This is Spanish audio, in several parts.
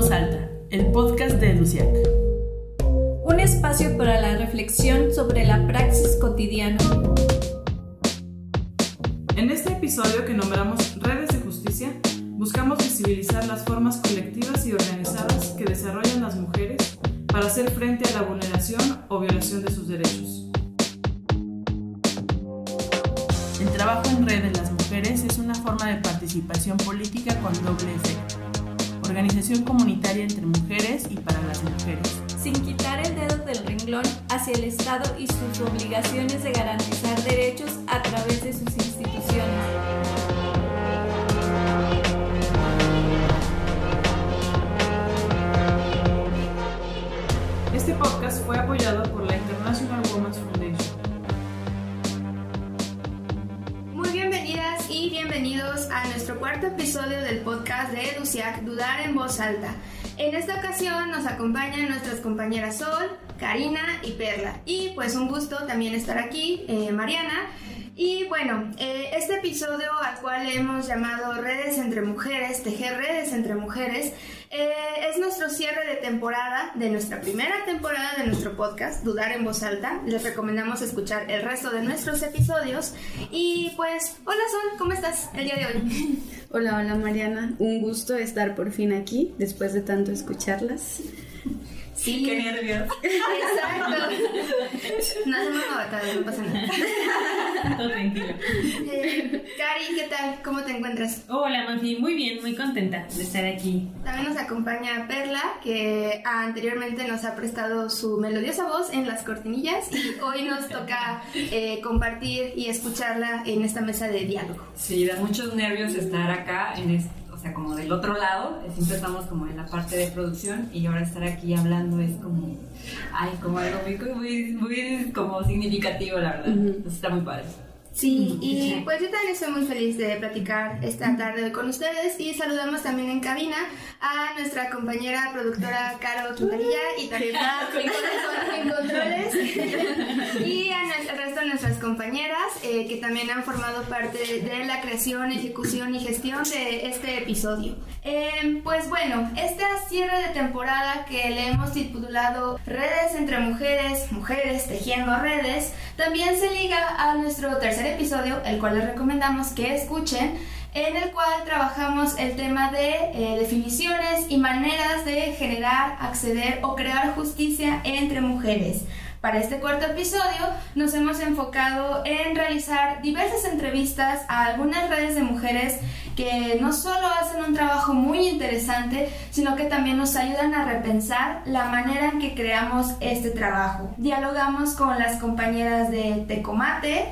voz alta, el podcast de Luciac. Un espacio para la reflexión sobre la praxis cotidiana. En este episodio que nombramos Redes de Justicia, buscamos visibilizar las formas colectivas y organizadas que desarrollan las mujeres para hacer frente a la vulneración o violación de sus derechos. El trabajo en red de las mujeres es una forma de participación política con doble efecto. Organización comunitaria entre mujeres y para las mujeres. Sin quitar el dedo del renglón hacia el Estado y sus obligaciones de garantizar derechos a través de sus instituciones. Este podcast fue apoyado por la bienvenidos a nuestro cuarto episodio del podcast de EduCiac, Dudar en Voz Alta. En esta ocasión nos acompañan nuestras compañeras Sol, Karina y Perla. Y pues un gusto también estar aquí, eh, Mariana. Y bueno, eh, este episodio al cual hemos llamado Redes entre Mujeres, Tejer Redes entre Mujeres, eh, es nuestro cierre de temporada, de nuestra primera temporada de nuestro podcast, Dudar en Voz Alta. Les recomendamos escuchar el resto de nuestros episodios. Y pues, hola Sol, ¿cómo estás el día de hoy? Hola, hola Mariana. Un gusto estar por fin aquí, después de tanto escucharlas. Sí. Qué nervios. Exacto. No hacemos novatada, no pasa nada. Todo tranquilo. Eh, Cari, ¿qué tal? ¿Cómo te encuentras? Hola, Mafi, muy bien, muy contenta de estar aquí. También nos acompaña Perla, que anteriormente nos ha prestado su melodiosa voz en las cortinillas y hoy nos toca eh, compartir y escucharla en esta mesa de diálogo. Sí, da muchos nervios estar acá, en es- o sea, como del otro lado. Siempre estamos como en la parte de producción y ahora estar aquí hablando es como, ay, como algo muy, muy, muy como significativo, la verdad. Entonces está muy padre. Sí, y pues yo también estoy muy feliz de platicar esta tarde hoy con ustedes y saludamos también en cabina a nuestra compañera productora Caro Quintanilla y también en controles y a al resto de nuestras compañeras eh, que también han formado parte de la creación, ejecución y gestión de este episodio. Eh, pues bueno, este cierre de temporada que le hemos titulado Redes entre mujeres, mujeres tejiendo redes, también se liga a nuestro tercer episodio, el cual les recomendamos que escuchen, en el cual trabajamos el tema de eh, definiciones y maneras de generar, acceder o crear justicia entre mujeres. Para este cuarto episodio nos hemos enfocado en realizar diversas entrevistas a algunas redes de mujeres que no solo hacen un trabajo muy interesante, sino que también nos ayudan a repensar la manera en que creamos este trabajo. Dialogamos con las compañeras de Tecomate.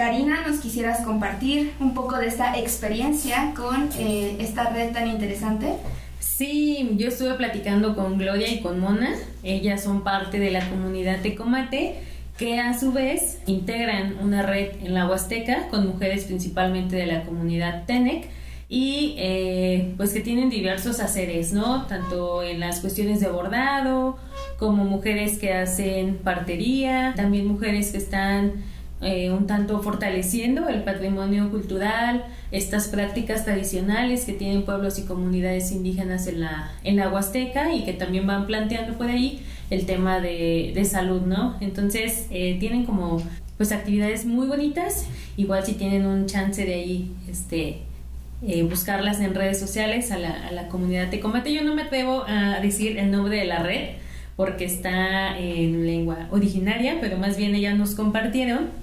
Karina, ¿nos quisieras compartir un poco de esta experiencia con eh, esta red tan interesante? Sí, yo estuve platicando con Gloria y con Mona. Ellas son parte de la comunidad Tecomate, que a su vez integran una red en la Huasteca con mujeres principalmente de la comunidad Tenec y eh, pues que tienen diversos haceres, ¿no? Tanto en las cuestiones de bordado, como mujeres que hacen partería, también mujeres que están eh, un tanto fortaleciendo el patrimonio cultural, estas prácticas tradicionales que tienen pueblos y comunidades indígenas en la, en la Huasteca y que también van planteando por ahí el tema de, de salud, ¿no? Entonces eh, tienen como pues actividades muy bonitas, igual si tienen un chance de ahí, este, eh, buscarlas en redes sociales a la, a la comunidad Tecomate. Yo no me atrevo a decir el nombre de la red porque está en lengua originaria, pero más bien ellas nos compartieron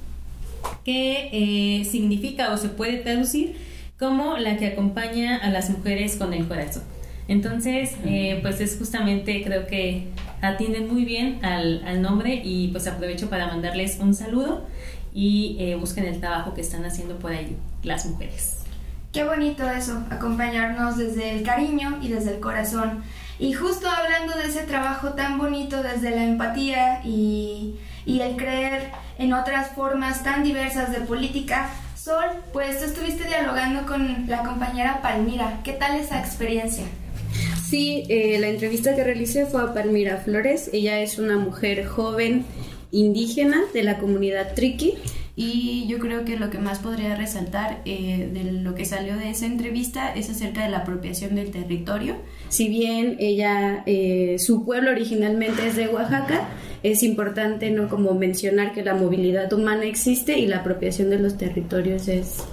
que eh, significa o se puede traducir como la que acompaña a las mujeres con el corazón. Entonces, eh, pues es justamente, creo que atienden muy bien al, al nombre y pues aprovecho para mandarles un saludo y eh, busquen el trabajo que están haciendo por ahí las mujeres. Qué bonito eso, acompañarnos desde el cariño y desde el corazón. Y justo hablando de ese trabajo tan bonito desde la empatía y, y el creer en otras formas tan diversas de política, Sol, pues tú estuviste dialogando con la compañera Palmira. ¿Qué tal esa experiencia? Sí, eh, la entrevista que realicé fue a Palmira Flores. Ella es una mujer joven indígena de la comunidad Triqui Y yo creo que lo que más podría resaltar eh, de lo que salió de esa entrevista es acerca de la apropiación del territorio. Si bien ella, eh, su pueblo originalmente es de Oaxaca, es importante no como mencionar que la movilidad humana existe y la apropiación de los territorios es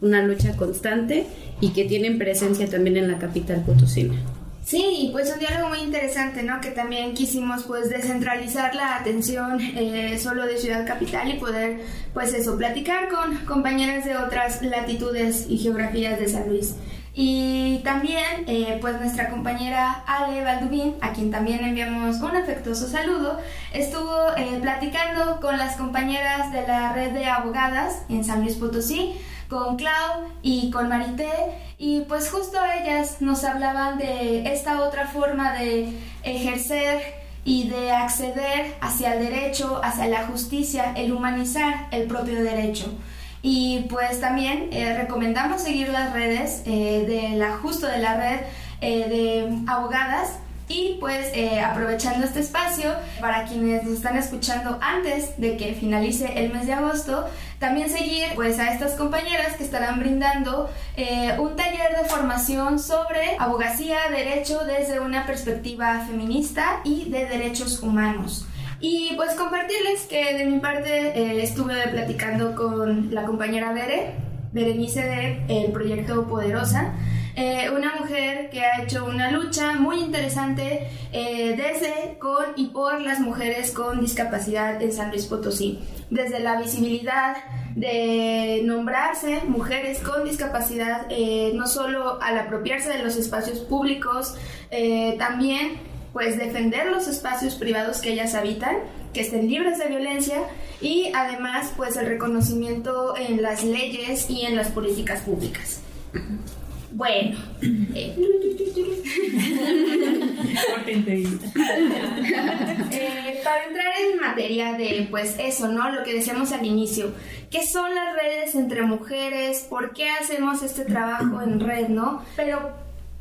una lucha constante y que tienen presencia también en la capital potosina. Sí, pues un diálogo muy interesante, ¿no? Que también quisimos pues descentralizar la atención eh, solo de Ciudad Capital y poder pues eso, platicar con compañeras de otras latitudes y geografías de San Luis. Y también eh, pues nuestra compañera Ale Valdubín, a quien también enviamos un afectuoso saludo, estuvo eh, platicando con las compañeras de la red de abogadas en San Luis Potosí con Clau y con Marité y pues justo ellas nos hablaban de esta otra forma de ejercer y de acceder hacia el derecho, hacia la justicia, el humanizar el propio derecho. Y pues también eh, recomendamos seguir las redes eh, de la justo de la red eh, de abogadas y pues eh, aprovechando este espacio, para quienes nos están escuchando antes de que finalice el mes de agosto, también seguir pues a estas compañeras que estarán brindando eh, un taller de formación sobre abogacía, derecho desde una perspectiva feminista y de derechos humanos. Y pues compartirles que de mi parte eh, estuve platicando con la compañera Bere, Berenice de el proyecto Poderosa, eh, una mujer que ha hecho una lucha muy interesante eh, desde, con y por las mujeres con discapacidad en San Luis Potosí. Desde la visibilidad de nombrarse mujeres con discapacidad, eh, no solo al apropiarse de los espacios públicos, también pues defender los espacios privados que ellas habitan, que estén libres de violencia y además pues el reconocimiento en las leyes y en las políticas públicas. Bueno. Eh, para entrar en materia de, pues eso, ¿no? Lo que decíamos al inicio. ¿Qué son las redes entre mujeres? ¿Por qué hacemos este trabajo en red, no? Pero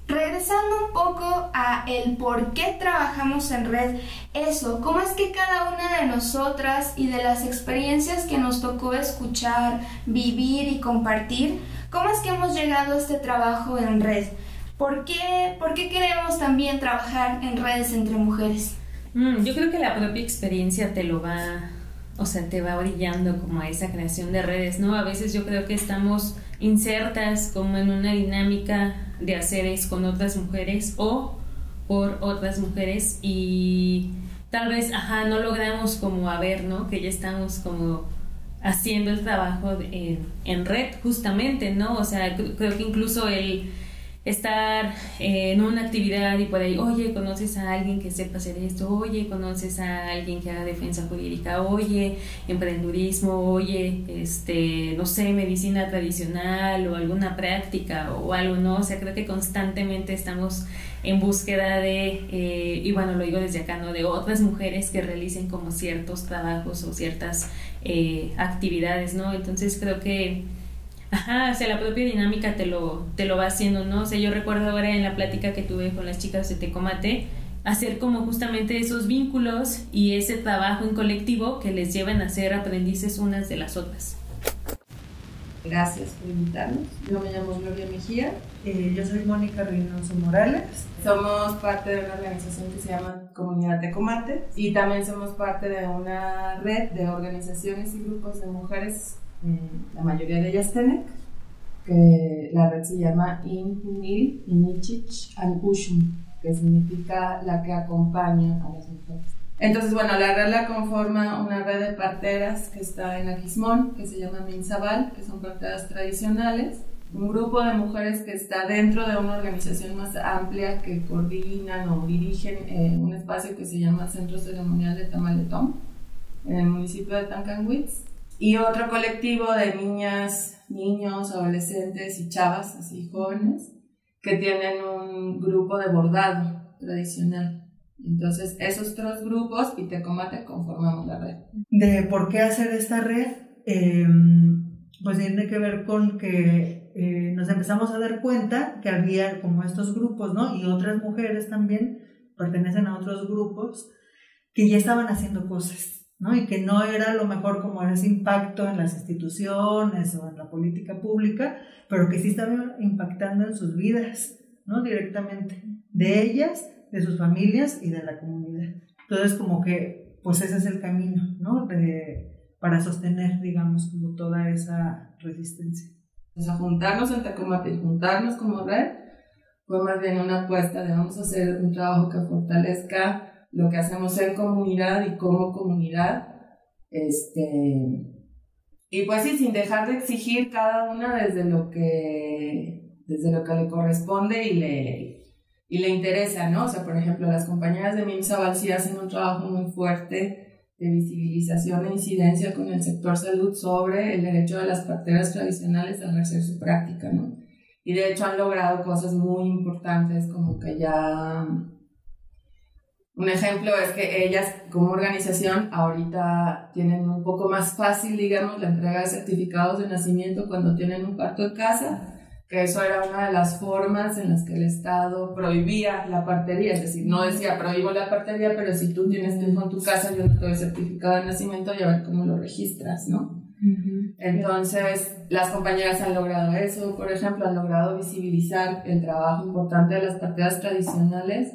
regresando un poco a el por qué trabajamos en red, eso, cómo es que cada una de nosotras y de las experiencias que nos tocó escuchar, vivir y compartir, ¿Cómo es que hemos llegado a este trabajo en red? ¿Por qué, por qué queremos también trabajar en redes entre mujeres? Mm, yo creo que la propia experiencia te lo va, o sea, te va brillando como a esa creación de redes, ¿no? A veces yo creo que estamos insertas como en una dinámica de haceres con otras mujeres o por otras mujeres y tal vez, ajá, no logramos como a ver, ¿no? Que ya estamos como haciendo el trabajo en red justamente, ¿no? O sea, creo que incluso el estar en una actividad y por ahí, oye, conoces a alguien que sepa hacer esto, oye, conoces a alguien que haga defensa jurídica, oye, emprendurismo, oye, este, no sé, medicina tradicional o alguna práctica o algo, ¿no? O sea, creo que constantemente estamos en búsqueda de, eh, y bueno, lo digo desde acá, ¿no? De otras mujeres que realicen como ciertos trabajos o ciertas eh, actividades, ¿no? Entonces creo que Ajá, o sea, la propia dinámica te lo, te lo va haciendo, ¿no? O sea, yo recuerdo ahora en la plática que tuve con las chicas de Tecomate, hacer como justamente esos vínculos y ese trabajo en colectivo que les llevan a ser aprendices unas de las otras. Gracias por invitarnos. Yo me llamo Gloria Mejía. Eh, yo soy Mónica Reynoso Morales. Somos parte de una organización que se llama Comunidad Tecomate y también somos parte de una red de organizaciones y grupos de mujeres la mayoría de ellas TENEC, que la red se llama Inunil, Inichich and que significa la que acompaña a las mujeres. Entonces, bueno, la red la conforma una red de parteras que está en Aquismón, que se llama Minzabal, que son parteras tradicionales, un grupo de mujeres que está dentro de una organización más amplia que coordinan o dirigen eh, un espacio que se llama Centro Ceremonial de Tamaletón, en el municipio de Tancanwitz y otro colectivo de niñas, niños, adolescentes y chavas, así jóvenes, que tienen un grupo de bordado tradicional. Entonces, esos tres grupos, Pitecomate, conformamos la red. De por qué hacer esta red, em, pues tiene que ver con que eh, nos empezamos a dar cuenta que había como estos grupos, ¿no? Y otras mujeres también pertenecen a otros grupos que ya estaban haciendo cosas ¿no? Y que no era lo mejor como ese impacto en las instituciones o en la política pública, pero que sí estaba impactando en sus vidas, ¿no? Directamente, de ellas, de sus familias y de la comunidad. Entonces, como que, pues ese es el camino, ¿no? De, para sostener, digamos, como toda esa resistencia. O sea, juntarnos en Tecomate, juntarnos como red, fue más bien una apuesta de vamos a hacer un trabajo que fortalezca lo que hacemos en comunidad y como comunidad. Este, y pues sí, sin dejar de exigir cada una desde lo que, desde lo que le corresponde y le, y le interesa, ¿no? O sea, por ejemplo, las compañeras de MIMSA sí hacen un trabajo muy fuerte de visibilización e incidencia con el sector salud sobre el derecho de las parteras tradicionales a ejercer su práctica, ¿no? Y de hecho han logrado cosas muy importantes como que ya... Un ejemplo es que ellas como organización ahorita tienen un poco más fácil, digamos, la entrega de certificados de nacimiento cuando tienen un parto en casa, que eso era una de las formas en las que el Estado prohibía la partería, es decir, no decía prohíbo la partería, pero si tú tienes tu hijo en tu casa, yo no te doy certificado de nacimiento y a ver cómo lo registras, ¿no? Entonces, las compañeras han logrado eso, por ejemplo, han logrado visibilizar el trabajo importante de las parteras tradicionales,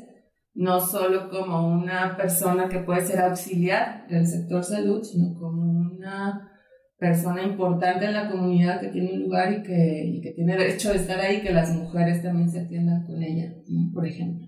no solo como una persona que puede ser auxiliar del sector salud, sino como una persona importante en la comunidad que tiene un lugar y que, que tiene derecho de estar ahí, que las mujeres también se atiendan con ella, por ejemplo.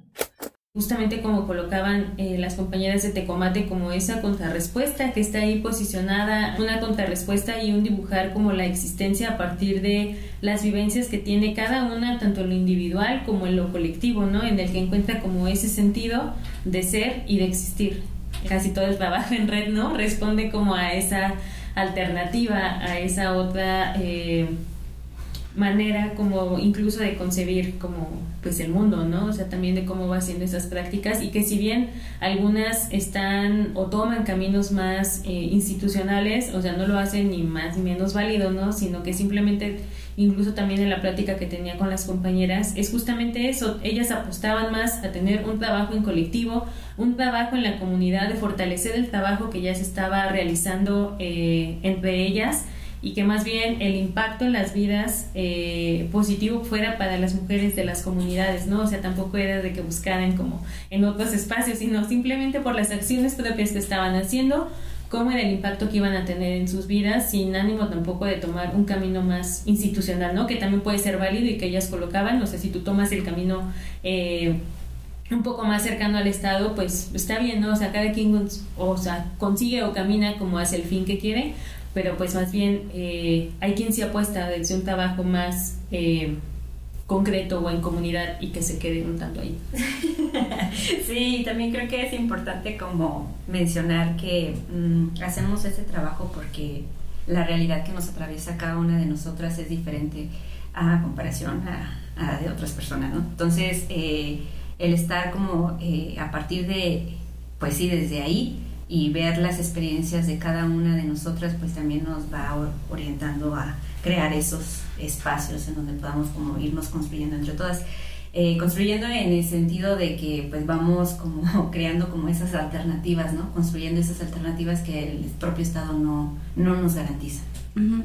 Justamente como colocaban eh, las compañeras de Tecomate como esa contrarrespuesta que está ahí posicionada, una contrarrespuesta y un dibujar como la existencia a partir de las vivencias que tiene cada una, tanto en lo individual como en lo colectivo, ¿no? En el que encuentra como ese sentido de ser y de existir. Casi todo el trabajo en red, ¿no? Responde como a esa alternativa a esa otra eh, manera como incluso de concebir como pues el mundo, ¿no? O sea, también de cómo va haciendo esas prácticas y que si bien algunas están o toman caminos más eh, institucionales, o sea, no lo hacen ni más ni menos válido, ¿no? Sino que simplemente incluso también en la plática que tenía con las compañeras, es justamente eso, ellas apostaban más a tener un trabajo en colectivo, un trabajo en la comunidad, de fortalecer el trabajo que ya se estaba realizando eh, entre ellas y que más bien el impacto en las vidas eh, positivo fuera para las mujeres de las comunidades, ¿no? O sea, tampoco era de que buscaran como en otros espacios, sino simplemente por las acciones propias que estaban haciendo, cómo era el impacto que iban a tener en sus vidas, sin ánimo tampoco de tomar un camino más institucional, ¿no? Que también puede ser válido y que ellas colocaban, no sé, si tú tomas el camino eh, un poco más cercano al Estado, pues está bien, ¿no? O sea, cada quien o sea, consigue o camina como hacia el fin que quiere, pero pues más bien eh, hay quien se apuesta desde un trabajo más... Eh, concreto o en comunidad y que se quede un tanto ahí. sí, también creo que es importante como mencionar que mm, hacemos ese trabajo porque la realidad que nos atraviesa cada una de nosotras es diferente a comparación a, de otras personas, ¿no? Entonces, eh, el estar como eh, a partir de, pues sí, desde ahí y ver las experiencias de cada una de nosotras, pues también nos va orientando a crear esos espacios en donde podamos como irnos construyendo entre todas. Eh, construyendo en el sentido de que pues vamos como creando como esas alternativas, ¿no? Construyendo esas alternativas que el propio Estado no, no nos garantiza.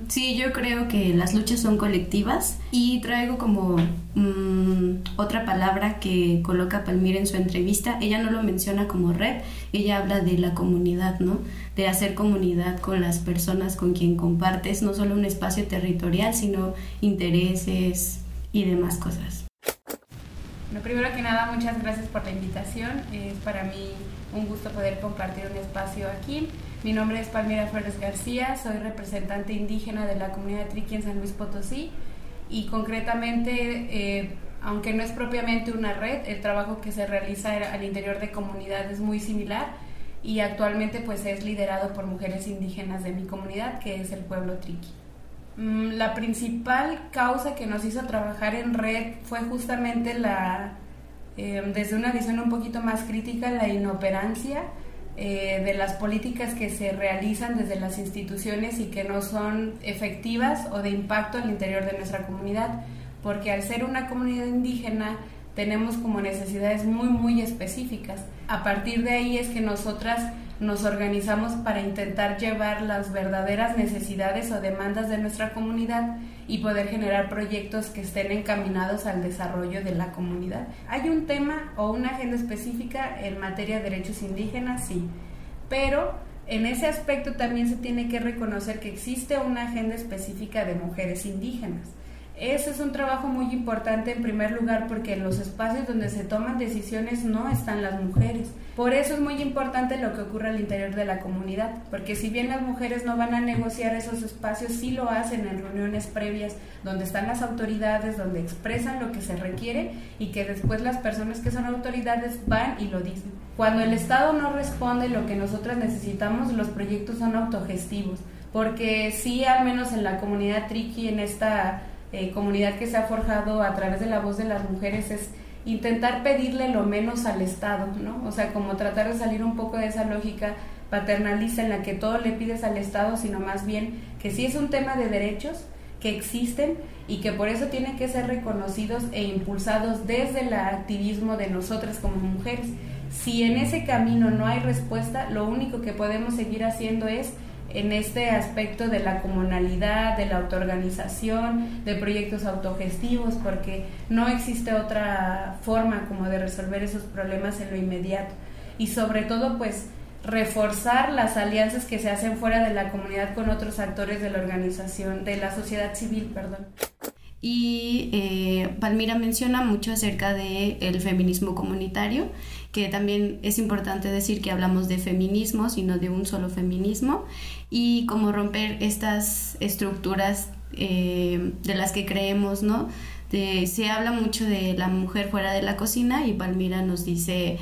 Sí, yo creo que las luchas son colectivas y traigo como mm, otra palabra que coloca Palmira en su entrevista. Ella no lo menciona como red, ella habla de la comunidad, ¿no? De hacer comunidad con las personas con quien compartes no solo un espacio territorial, sino intereses y demás cosas. Bueno, primero que nada, muchas gracias por la invitación. Es para mí un gusto poder compartir un espacio aquí. Mi nombre es Palmira Flores García, soy representante indígena de la comunidad Triqui en San Luis Potosí y concretamente, eh, aunque no es propiamente una red, el trabajo que se realiza al interior de comunidades es muy similar y actualmente pues es liderado por mujeres indígenas de mi comunidad, que es el pueblo Triqui. Mm, la principal causa que nos hizo trabajar en red fue justamente la, eh, desde una visión un poquito más crítica, la inoperancia eh, de las políticas que se realizan desde las instituciones y que no son efectivas o de impacto al interior de nuestra comunidad, porque al ser una comunidad indígena tenemos como necesidades muy, muy específicas. A partir de ahí es que nosotras nos organizamos para intentar llevar las verdaderas necesidades o demandas de nuestra comunidad y poder generar proyectos que estén encaminados al desarrollo de la comunidad. ¿Hay un tema o una agenda específica en materia de derechos indígenas? Sí, pero en ese aspecto también se tiene que reconocer que existe una agenda específica de mujeres indígenas. Ese es un trabajo muy importante en primer lugar porque en los espacios donde se toman decisiones no están las mujeres. Por eso es muy importante lo que ocurre al interior de la comunidad, porque si bien las mujeres no van a negociar esos espacios, sí lo hacen en reuniones previas donde están las autoridades, donde expresan lo que se requiere y que después las personas que son autoridades van y lo dicen. Cuando el Estado no responde lo que nosotras necesitamos, los proyectos son autogestivos, porque sí, al menos en la comunidad Triqui, en esta eh, comunidad que se ha forjado a través de la voz de las mujeres es intentar pedirle lo menos al Estado, ¿no? O sea, como tratar de salir un poco de esa lógica paternalista en la que todo le pides al Estado, sino más bien que sí es un tema de derechos que existen y que por eso tienen que ser reconocidos e impulsados desde el activismo de nosotras como mujeres. Si en ese camino no hay respuesta, lo único que podemos seguir haciendo es en este aspecto de la comunalidad, de la autoorganización, de proyectos autogestivos, porque no existe otra forma como de resolver esos problemas en lo inmediato. Y sobre todo, pues, reforzar las alianzas que se hacen fuera de la comunidad con otros actores de la organización, de la sociedad civil, perdón. Y eh, Palmira menciona mucho acerca del el feminismo comunitario que también es importante decir que hablamos de feminismo, sino de un solo feminismo, y cómo romper estas estructuras eh, de las que creemos, ¿no? se habla mucho de la mujer fuera de la cocina y Palmira nos dice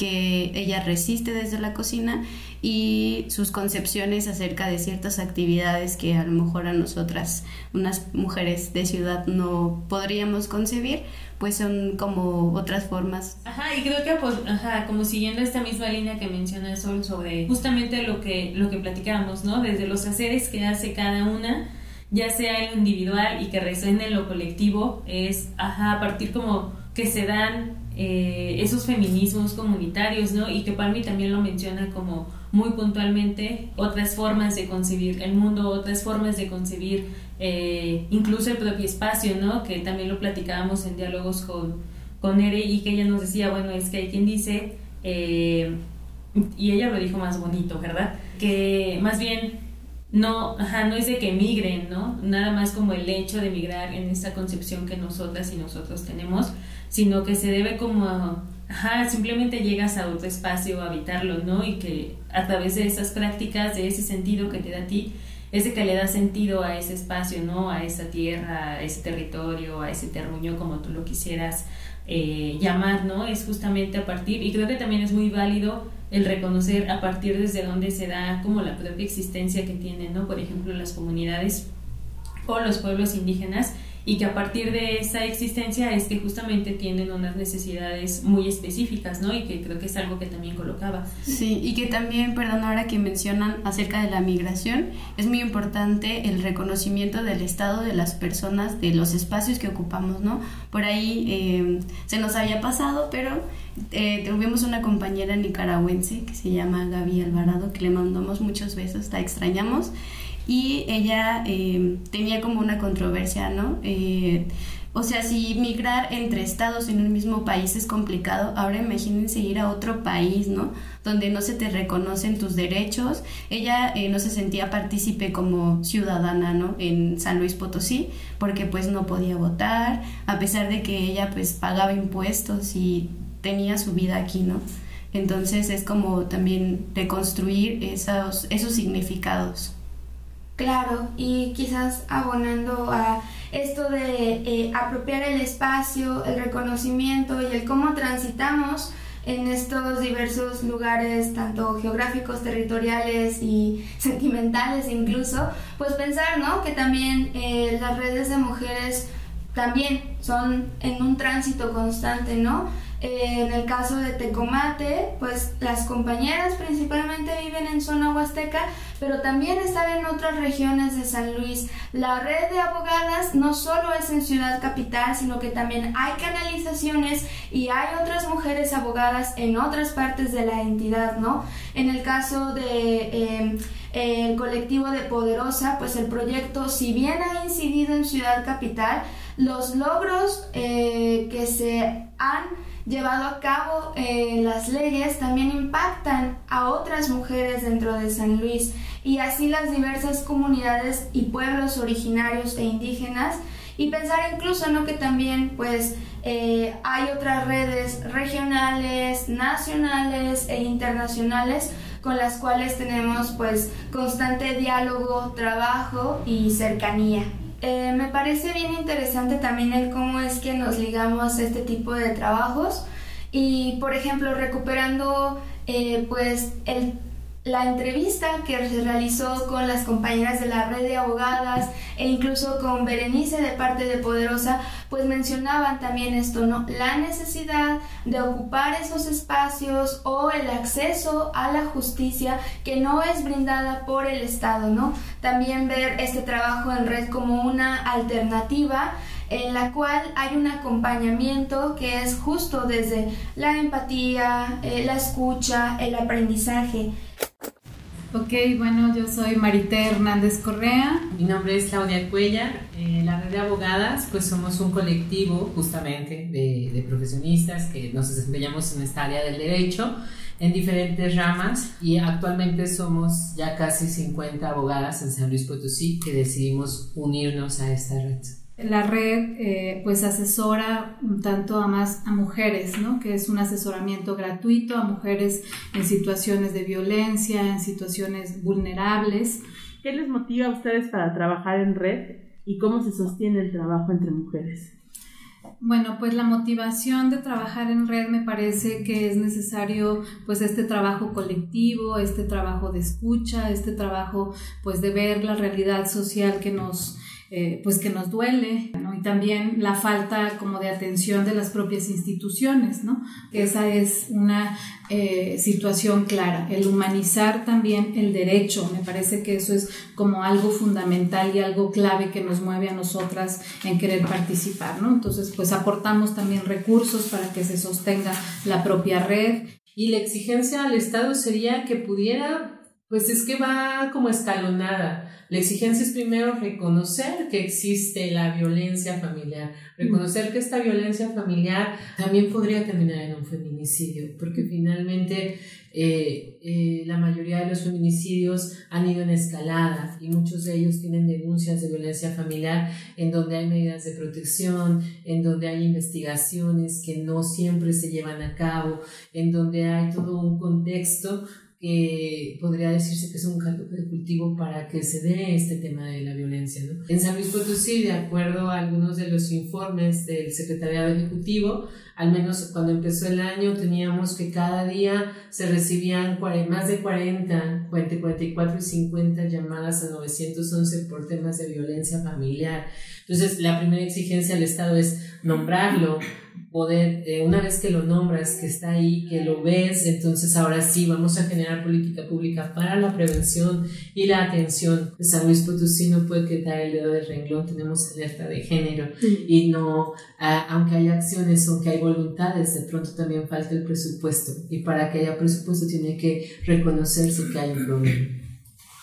que ella resiste desde la cocina y sus concepciones acerca de ciertas actividades que a lo mejor a nosotras, unas mujeres de ciudad, no podríamos concebir, pues son como otras formas. Ajá, y creo que pues, ajá, como siguiendo esta misma línea que menciona Sol sobre justamente lo que, lo que platicamos, ¿no? Desde los haceres que hace cada una, ya sea en lo individual y que resuene en lo colectivo, es, ajá, a partir como que se dan eh, esos feminismos comunitarios, ¿no? Y que Palmi también lo menciona como muy puntualmente otras formas de concebir el mundo, otras formas de concebir eh, incluso el propio espacio, ¿no? Que también lo platicábamos en diálogos con, con Ere y que ella nos decía, bueno, es que hay quien dice, eh, y ella lo dijo más bonito, ¿verdad? Que más bien no, ajá, no es de que migren, ¿no? Nada más como el hecho de migrar en esta concepción que nosotras y nosotros tenemos, sino que se debe como, ajá, simplemente llegas a otro espacio a habitarlo, ¿no? Y que a través de esas prácticas, de ese sentido que te da a ti, es de que le da sentido a ese espacio, ¿no? A esa tierra, a ese territorio, a ese terruño, como tú lo quisieras eh, llamar, ¿no? Es justamente a partir, y creo que también es muy válido el reconocer a partir desde donde se da como la propia existencia que tienen, ¿no? Por ejemplo, las comunidades o los pueblos indígenas y que a partir de esa existencia es que justamente tienen unas necesidades muy específicas, ¿no? Y que creo que es algo que también colocaba. Sí, y que también, perdón, ahora que mencionan acerca de la migración, es muy importante el reconocimiento del estado de las personas, de los espacios que ocupamos, ¿no? Por ahí eh, se nos había pasado, pero eh, tuvimos una compañera nicaragüense que se llama Gaby Alvarado, que le mandamos muchos besos, la extrañamos y ella eh, tenía como una controversia, ¿no? Eh, o sea, si migrar entre estados en un mismo país es complicado, ahora imagínense ir a otro país, ¿no? Donde no se te reconocen tus derechos. Ella eh, no se sentía partícipe como ciudadana, ¿no? En San Luis Potosí, porque pues no podía votar, a pesar de que ella pues pagaba impuestos y tenía su vida aquí, ¿no? Entonces es como también reconstruir esos, esos significados. Claro, y quizás abonando a esto de eh, apropiar el espacio, el reconocimiento y el cómo transitamos en estos diversos lugares, tanto geográficos, territoriales y sentimentales incluso, pues pensar, ¿no? Que también eh, las redes de mujeres también son en un tránsito constante, ¿no? Eh, en el caso de Tecomate, pues las compañeras principalmente viven en zona huasteca, pero también están en otras regiones de San Luis. La red de abogadas no solo es en Ciudad Capital, sino que también hay canalizaciones y hay otras mujeres abogadas en otras partes de la entidad, ¿no? En el caso de em, el colectivo de Poderosa, pues el proyecto, si bien ha incidido en Ciudad Capital, los logros eh, que se han llevado a cabo en las leyes también impactan a otras mujeres dentro de San Luis y así las diversas comunidades y pueblos originarios e indígenas y pensar incluso no que también pues eh, hay otras redes regionales, nacionales e internacionales con las cuales tenemos pues constante diálogo, trabajo y cercanía. Eh, me parece bien interesante también el cómo es que nos ligamos a este tipo de trabajos y por ejemplo recuperando eh, pues el la entrevista que se realizó con las compañeras de la red de abogadas e incluso con Berenice de parte de Poderosa, pues mencionaban también esto, ¿no? La necesidad de ocupar esos espacios o el acceso a la justicia que no es brindada por el Estado, ¿no? También ver este trabajo en red como una alternativa en la cual hay un acompañamiento que es justo desde la empatía, eh, la escucha, el aprendizaje. Ok, bueno, yo soy Marité Hernández Correa. Mi nombre es Claudia Cuellar. En la red de abogadas, pues somos un colectivo justamente de, de, profesionistas que nos desempeñamos en esta área del derecho en diferentes ramas y actualmente somos ya casi 50 abogadas en San Luis Potosí que decidimos unirnos a esta red la red eh, pues asesora un tanto a más a mujeres, ¿no? que es un asesoramiento gratuito a mujeres en situaciones de violencia, en situaciones vulnerables. ¿Qué les motiva a ustedes para trabajar en red y cómo se sostiene el trabajo entre mujeres? Bueno, pues la motivación de trabajar en red me parece que es necesario pues este trabajo colectivo, este trabajo de escucha, este trabajo pues de ver la realidad social que nos eh, pues que nos duele, ¿no? Y también la falta como de atención de las propias instituciones, ¿no? Esa es una eh, situación clara, el humanizar también el derecho, me parece que eso es como algo fundamental y algo clave que nos mueve a nosotras en querer participar, ¿no? Entonces, pues aportamos también recursos para que se sostenga la propia red. Y la exigencia al Estado sería que pudiera, pues es que va como escalonada. La exigencia es primero reconocer que existe la violencia familiar, reconocer que esta violencia familiar también podría terminar en un feminicidio, porque finalmente eh, eh, la mayoría de los feminicidios han ido en escalada y muchos de ellos tienen denuncias de violencia familiar en donde hay medidas de protección, en donde hay investigaciones que no siempre se llevan a cabo, en donde hay todo un contexto que podría decirse que es un caldo de cultivo para que se dé este tema de la violencia. ¿no? En San Luis Potosí, de acuerdo a algunos de los informes del Secretariado Ejecutivo, al menos cuando empezó el año teníamos que cada día se recibían más de 40, 44 y 50 llamadas a 911 por temas de violencia familiar. Entonces, la primera exigencia del Estado es nombrarlo, poder, eh, una vez que lo nombras, que está ahí, que lo ves, entonces ahora sí vamos a generar política pública para la prevención y la atención. San Luis Potosí no puede quedar el dedo de renglón, tenemos alerta de género y no, aunque hay acciones, aunque hay voluntades, de pronto también falta el presupuesto y para que haya presupuesto tiene que reconocerse que hay un problema.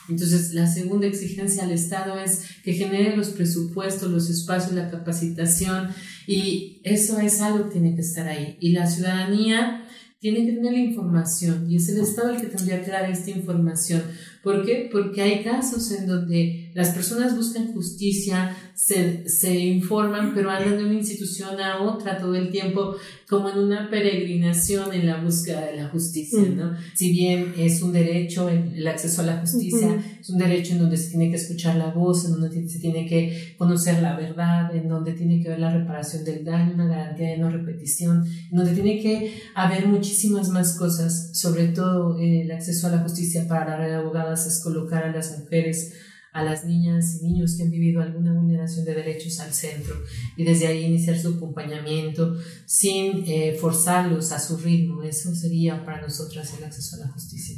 Entonces, la segunda exigencia al Estado es que genere los presupuestos, los espacios, la capacitación y eso es algo que tiene que estar ahí. Y la ciudadanía tiene que tener la información y es el Estado el que tendría que dar esta información. ¿Por qué? Porque hay casos en donde las personas buscan justicia, se, se informan, pero andan de una institución a otra todo el tiempo, como en una peregrinación en la búsqueda de la justicia, ¿no? Si bien es un derecho, el acceso a la justicia, es un derecho en donde se tiene que escuchar la voz, en donde se tiene que conocer la verdad, en donde tiene que haber la reparación del daño, una garantía de no repetición, en donde tiene que haber muchísimas más cosas, sobre todo eh, el acceso a la justicia para la red de abogadas es colocar a las mujeres a las niñas y niños que han vivido alguna vulneración de derechos al centro y desde ahí iniciar su acompañamiento sin eh, forzarlos a su ritmo. Eso sería para nosotras el acceso a la justicia.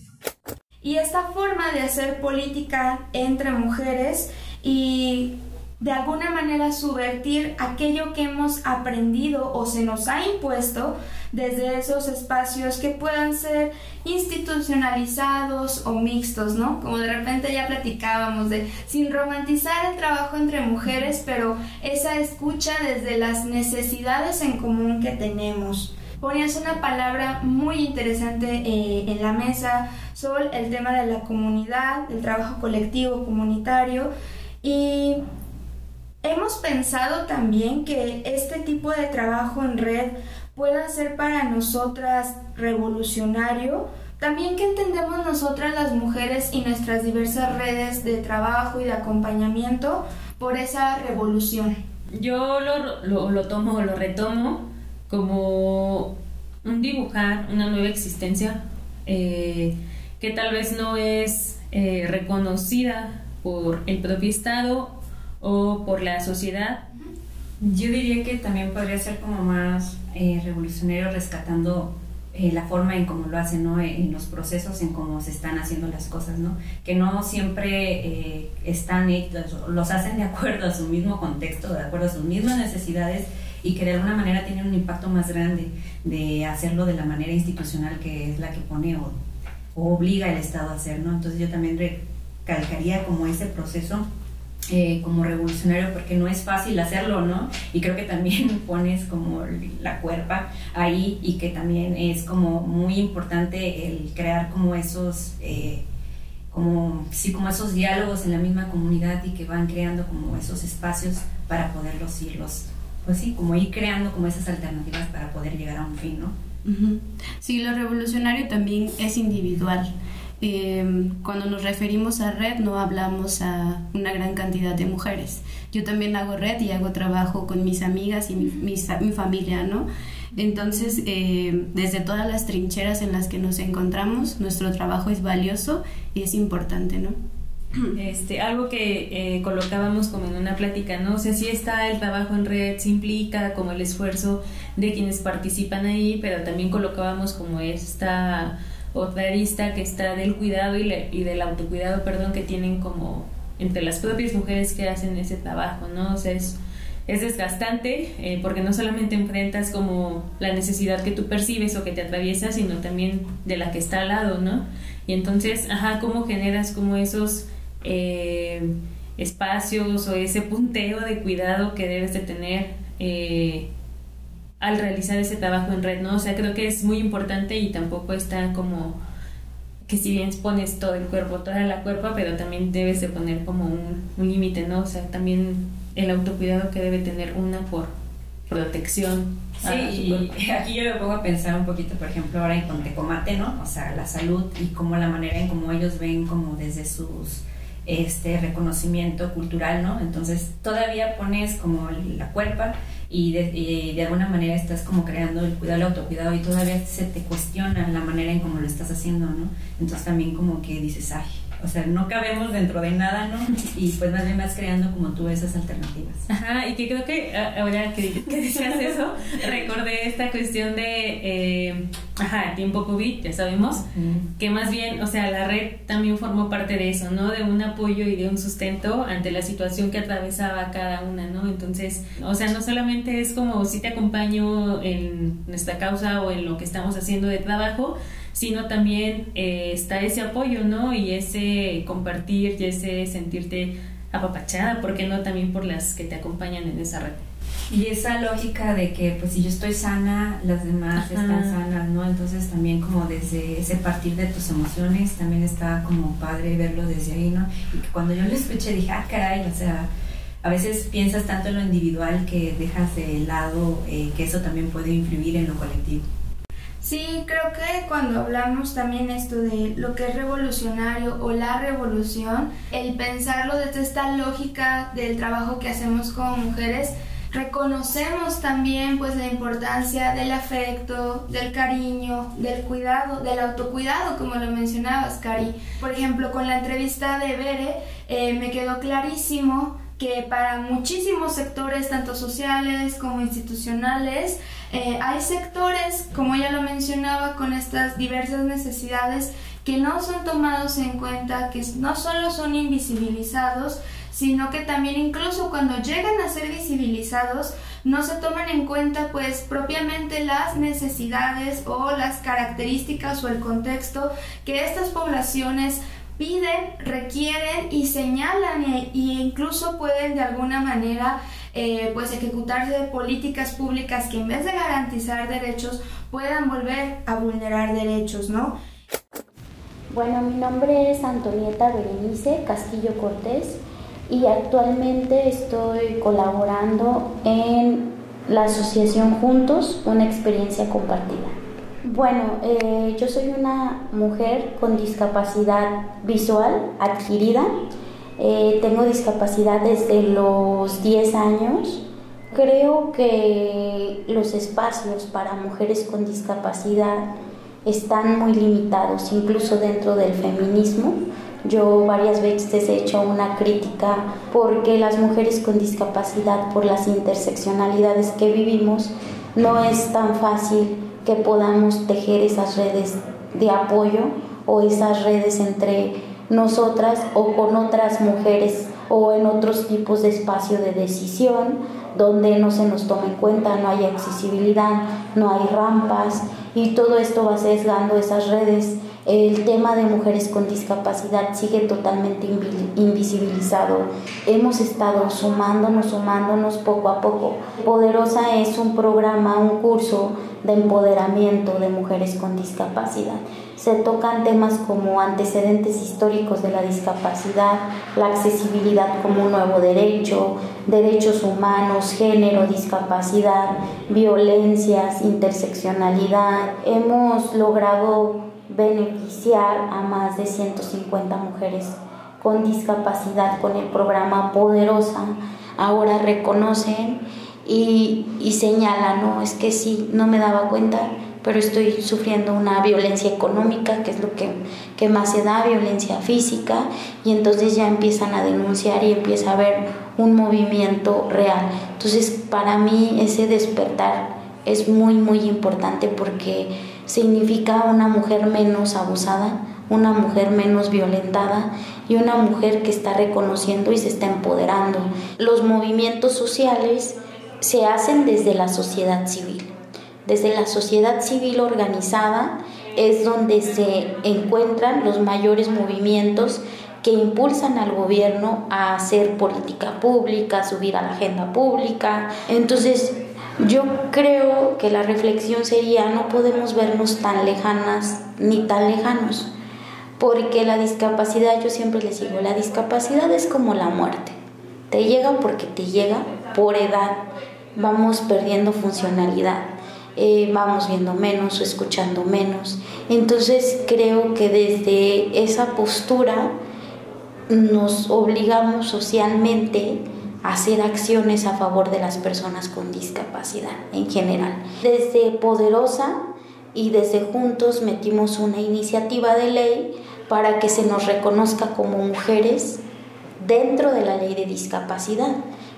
Y esta forma de hacer política entre mujeres y de alguna manera subvertir aquello que hemos aprendido o se nos ha impuesto desde esos espacios que puedan ser institucionalizados o mixtos, ¿no? Como de repente ya platicábamos de sin romantizar el trabajo entre mujeres, pero esa escucha desde las necesidades en común que tenemos. Ponías una palabra muy interesante eh, en la mesa, Sol, el tema de la comunidad, del trabajo colectivo, comunitario, y hemos pensado también que este tipo de trabajo en red pueda ser para nosotras revolucionario, también que entendemos nosotras las mujeres y nuestras diversas redes de trabajo y de acompañamiento por esa revolución. Yo lo, lo, lo tomo, lo retomo como un dibujar una nueva existencia eh, que tal vez no es eh, reconocida por el propio Estado o por la sociedad. Yo diría que también podría ser como más eh, revolucionario rescatando eh, la forma en cómo lo hacen, ¿no? En los procesos, en cómo se están haciendo las cosas, ¿no? Que no siempre eh, están, los hacen de acuerdo a su mismo contexto, de acuerdo a sus mismas necesidades y que de alguna manera tienen un impacto más grande de hacerlo de la manera institucional que es la que pone o, o obliga el Estado a hacer, ¿no? Entonces yo también recalcaría como ese proceso eh, como revolucionario porque no es fácil hacerlo, ¿no? Y creo que también pones como la cuerpa ahí y que también es como muy importante el crear como esos, eh, como, sí, como esos diálogos en la misma comunidad y que van creando como esos espacios para poderlos irlos, pues sí, como ir creando como esas alternativas para poder llegar a un fin, ¿no? Sí, lo revolucionario también es individual. Eh, cuando nos referimos a red no hablamos a una gran cantidad de mujeres. Yo también hago red y hago trabajo con mis amigas y mi, mi, familia, ¿no? Entonces, eh, desde todas las trincheras en las que nos encontramos, nuestro trabajo es valioso y es importante, ¿no? Este, algo que eh, colocábamos como en una plática, ¿no? O sea, sí está el trabajo en red, se implica como el esfuerzo de quienes participan ahí, pero también colocábamos como esta otra arista que está del cuidado y, y del autocuidado, perdón, que tienen como entre las propias mujeres que hacen ese trabajo, ¿no? O sea, es, es desgastante eh, porque no solamente enfrentas como la necesidad que tú percibes o que te atraviesa, sino también de la que está al lado, ¿no? Y entonces, ajá, ¿cómo generas como esos eh, espacios o ese punteo de cuidado que debes de tener? Eh, al realizar ese trabajo en red, ¿no? O sea, creo que es muy importante y tampoco está como que si bien pones todo el cuerpo, toda la cuerpo, pero también debes de poner como un, límite, ¿no? O sea, también el autocuidado que debe tener una por protección. Sí, y aquí yo me pongo a pensar un poquito, por ejemplo, ahora en Contecomate, ¿no? O sea, la salud y cómo la manera en cómo ellos ven como desde sus este reconocimiento cultural, ¿no? Entonces todavía pones como la cuerpa y de, de, alguna manera estás como creando el cuidado, el autocuidado y todavía se te cuestiona la manera en cómo lo estás haciendo, ¿no? Entonces también como que dices, ay, o sea, no cabemos dentro de nada, ¿no? Y pues más bien vas creando como tú esas alternativas. Ajá, y que creo que ahora que, que decías eso, recordé esta cuestión de, eh, ajá, tiempo COVID, ya sabemos, que más bien, o sea, la red también formó parte de eso, ¿no? De un apoyo y de un sustento ante la situación que atravesaba cada una, ¿no? Entonces, o sea, no solamente es como si te acompaño en nuestra causa o en lo que estamos haciendo de trabajo, sino también eh, está ese apoyo, ¿no? Y ese compartir y ese sentirte apapachada, ¿por qué no también por las que te acompañan en esa red? Y esa lógica de que pues si yo estoy sana, las demás están sanas, ¿no? Entonces también como desde ese partir de tus emociones, también está como padre verlo desde ahí, ¿no? Y que cuando yo lo escuché dije, ah, caray, o sea, a veces piensas tanto en lo individual que dejas de lado eh, que eso también puede influir en lo colectivo. Sí, creo que cuando hablamos también esto de lo que es revolucionario o la revolución, el pensarlo desde esta lógica del trabajo que hacemos como mujeres, reconocemos también pues la importancia del afecto, del cariño, del cuidado, del autocuidado, como lo mencionabas, Cari. Por ejemplo, con la entrevista de Bere eh, me quedó clarísimo que para muchísimos sectores, tanto sociales como institucionales, eh, hay sectores, como ella lo mencionaba, con estas diversas necesidades que no son tomados en cuenta, que no solo son invisibilizados, sino que también incluso cuando llegan a ser visibilizados, no se toman en cuenta pues propiamente las necesidades o las características o el contexto que estas poblaciones piden, requieren y señalan e, incluso pueden de alguna manera eh, pues ejecutarse políticas públicas que en vez de garantizar derechos puedan volver a vulnerar derechos, ¿no? Bueno, mi nombre es Antonieta Berenice Castillo Cortés y actualmente estoy colaborando en la asociación Juntos, una experiencia compartida. Bueno, eh, yo soy una mujer con discapacidad visual adquirida. Eh, tengo discapacidad desde los 10 años. Creo que los espacios para mujeres con discapacidad están muy limitados, incluso dentro del feminismo. Yo varias veces he hecho una crítica porque las mujeres con discapacidad, por las interseccionalidades que vivimos, no es tan fácil que podamos tejer esas redes de apoyo o esas redes entre nosotras o con otras mujeres o en otros tipos de espacio de decisión donde no se nos tome en cuenta, no hay accesibilidad, no hay rampas y todo esto va sesgando esas redes el tema de mujeres con discapacidad sigue totalmente invisibilizado. Hemos estado sumándonos, sumándonos poco a poco. Poderosa es un programa, un curso de empoderamiento de mujeres con discapacidad. Se tocan temas como antecedentes históricos de la discapacidad, la accesibilidad como un nuevo derecho, derechos humanos, género, discapacidad, violencias, interseccionalidad. Hemos logrado beneficiar a más de 150 mujeres con discapacidad con el programa Poderosa. Ahora reconocen y, y señalan, no, es que sí, no me daba cuenta, pero estoy sufriendo una violencia económica, que es lo que, que más se da, violencia física, y entonces ya empiezan a denunciar y empieza a haber un movimiento real. Entonces, para mí ese despertar es muy, muy importante porque significa una mujer menos abusada, una mujer menos violentada y una mujer que está reconociendo y se está empoderando. Los movimientos sociales se hacen desde la sociedad civil. Desde la sociedad civil organizada es donde se encuentran los mayores movimientos que impulsan al gobierno a hacer política pública, a subir a la agenda pública. Entonces, yo creo que la reflexión sería no podemos vernos tan lejanas ni tan lejanos, porque la discapacidad, yo siempre les digo, la discapacidad es como la muerte. Te llega porque te llega por edad, vamos perdiendo funcionalidad, eh, vamos viendo menos o escuchando menos. Entonces creo que desde esa postura nos obligamos socialmente hacer acciones a favor de las personas con discapacidad en general. Desde Poderosa y desde Juntos metimos una iniciativa de ley para que se nos reconozca como mujeres dentro de la ley de discapacidad,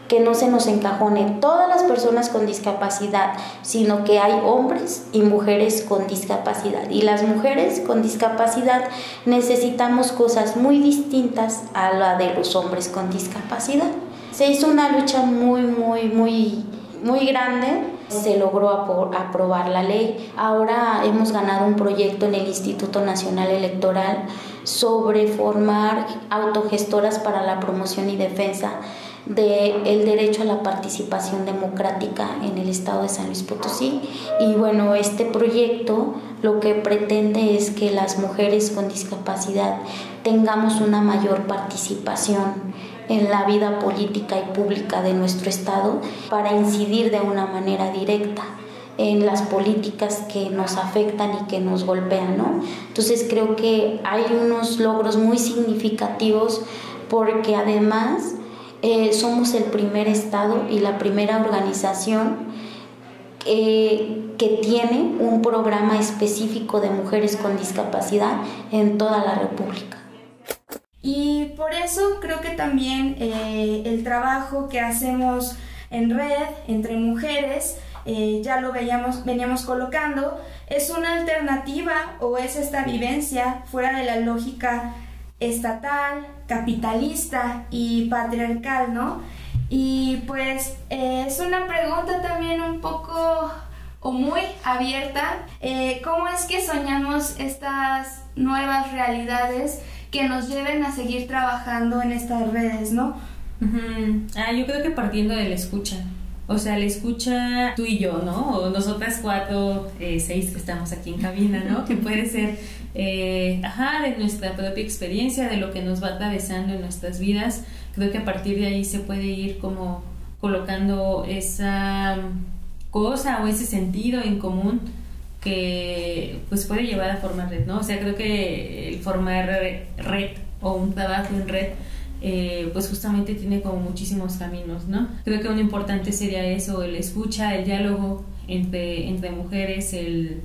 que no se nos encajone todas las personas con discapacidad, sino que hay hombres y mujeres con discapacidad. Y las mujeres con discapacidad necesitamos cosas muy distintas a la de los hombres con discapacidad. Se hizo una lucha muy, muy, muy, muy grande. Se logró aprobar la ley. Ahora hemos ganado un proyecto en el Instituto Nacional Electoral sobre formar autogestoras para la promoción y defensa del derecho a la participación democrática en el estado de San Luis Potosí. Y bueno, este proyecto lo que pretende es que las mujeres con discapacidad tengamos una mayor participación en la vida política y pública de nuestro Estado para incidir de una manera directa en las políticas que nos afectan y que nos golpean, ¿no? Entonces creo que hay unos logros muy significativos porque además eh, somos el primer estado y la primera organización que tiene un programa específico de mujeres con discapacidad en toda la República. Y por eso creo que también eh, el trabajo que hacemos en red entre mujeres, eh, ya lo veíamos, veníamos colocando, es una alternativa o es esta vivencia fuera de la lógica estatal, capitalista y patriarcal, ¿no? Y pues eh, es una pregunta también un poco o muy abierta, ¿cómo es que soñamos estas nuevas realidades que nos lleven a seguir trabajando en estas redes, ¿no? Ah, yo creo que partiendo de la escucha. O sea, la escucha tú y yo, ¿no? O nosotras cuatro, eh, seis que estamos aquí en cabina, ¿no? Que puede ser, eh, ajá, de nuestra propia experiencia, de lo que nos va atravesando en nuestras vidas. Creo que a partir de ahí se puede ir como colocando esa cosa o ese sentido en común que pues puede llevar a formar red, ¿no? O sea, creo que el formar red o un trabajo en red eh, pues justamente tiene como muchísimos caminos, ¿no? Creo que uno importante sería eso, el escucha, el diálogo entre, entre mujeres, el,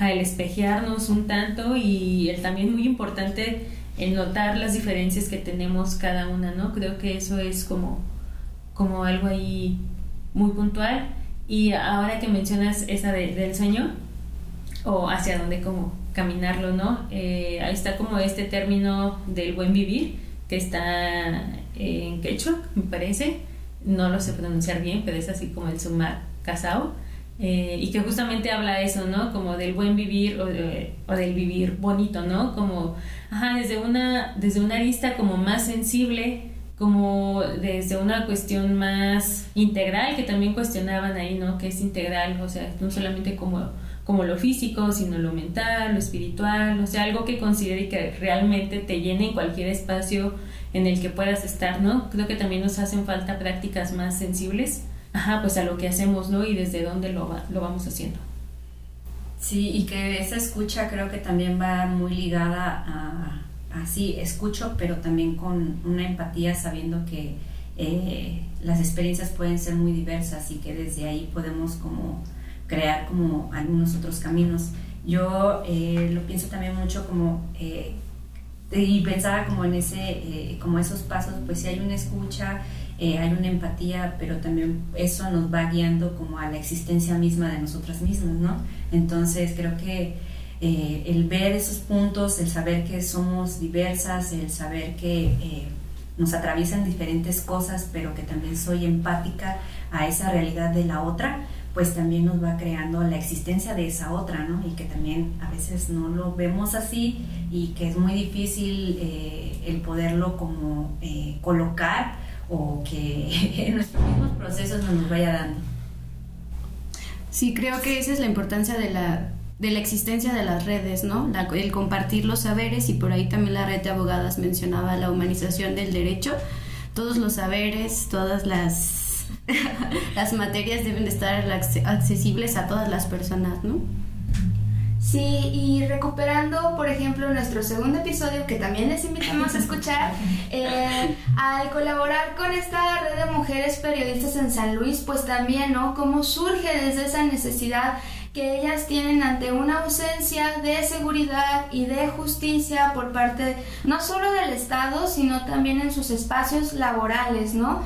el espejearnos un tanto y el también muy importante el notar las diferencias que tenemos cada una, ¿no? Creo que eso es como, como algo ahí muy puntual y ahora que mencionas esa del sueño, o hacia dónde como caminarlo, ¿no? Eh, ahí está como este término del buen vivir, que está en quechua, me parece. No lo sé pronunciar bien, pero es así como el sumar casao. Eh, y que justamente habla eso, ¿no? Como del buen vivir o, o, del vivir bonito, ¿no? Como, ajá, desde una, desde una vista como más sensible, como desde una cuestión más integral, que también cuestionaban ahí, ¿no? Que es integral, o sea, no solamente como, como lo físico, sino lo mental, lo espiritual, o sea, algo que considere que realmente te llene en cualquier espacio en el que puedas estar, ¿no? Creo que también nos hacen falta prácticas más sensibles, ajá, pues a lo que hacemos, ¿no? Y desde dónde lo, lo vamos haciendo. Sí, y que esa escucha creo que también va muy ligada a así escucho, pero también con una empatía sabiendo que eh, las experiencias pueden ser muy diversas y que desde ahí podemos como crear como algunos otros caminos. Yo eh, lo pienso también mucho como eh, y pensaba como en ese como esos pasos pues si hay una escucha hay una empatía pero también eso nos va guiando como a la existencia misma de nosotras mismas no entonces creo que eh, el ver esos puntos, el saber que somos diversas, el saber que eh, nos atraviesan diferentes cosas, pero que también soy empática a esa realidad de la otra, pues también nos va creando la existencia de esa otra, ¿no? Y que también a veces no lo vemos así y que es muy difícil eh, el poderlo como colocar o que en nuestros mismos procesos no nos vaya dando. Sí, creo que esa es la importancia de la de la existencia de las redes, ¿no? el compartir los saberes y por ahí también la red de abogadas mencionaba la humanización del derecho. Todos los saberes, todas las, las materias deben de estar accesibles a todas las personas, ¿no? Sí, y recuperando, por ejemplo, nuestro segundo episodio, que también les invitamos a escuchar, eh, al colaborar con esta red de mujeres periodistas en San Luis, pues también, ¿no? Cómo surge desde esa necesidad que ellas tienen ante una ausencia de seguridad y de justicia por parte no solo del Estado, sino también en sus espacios laborales, ¿no?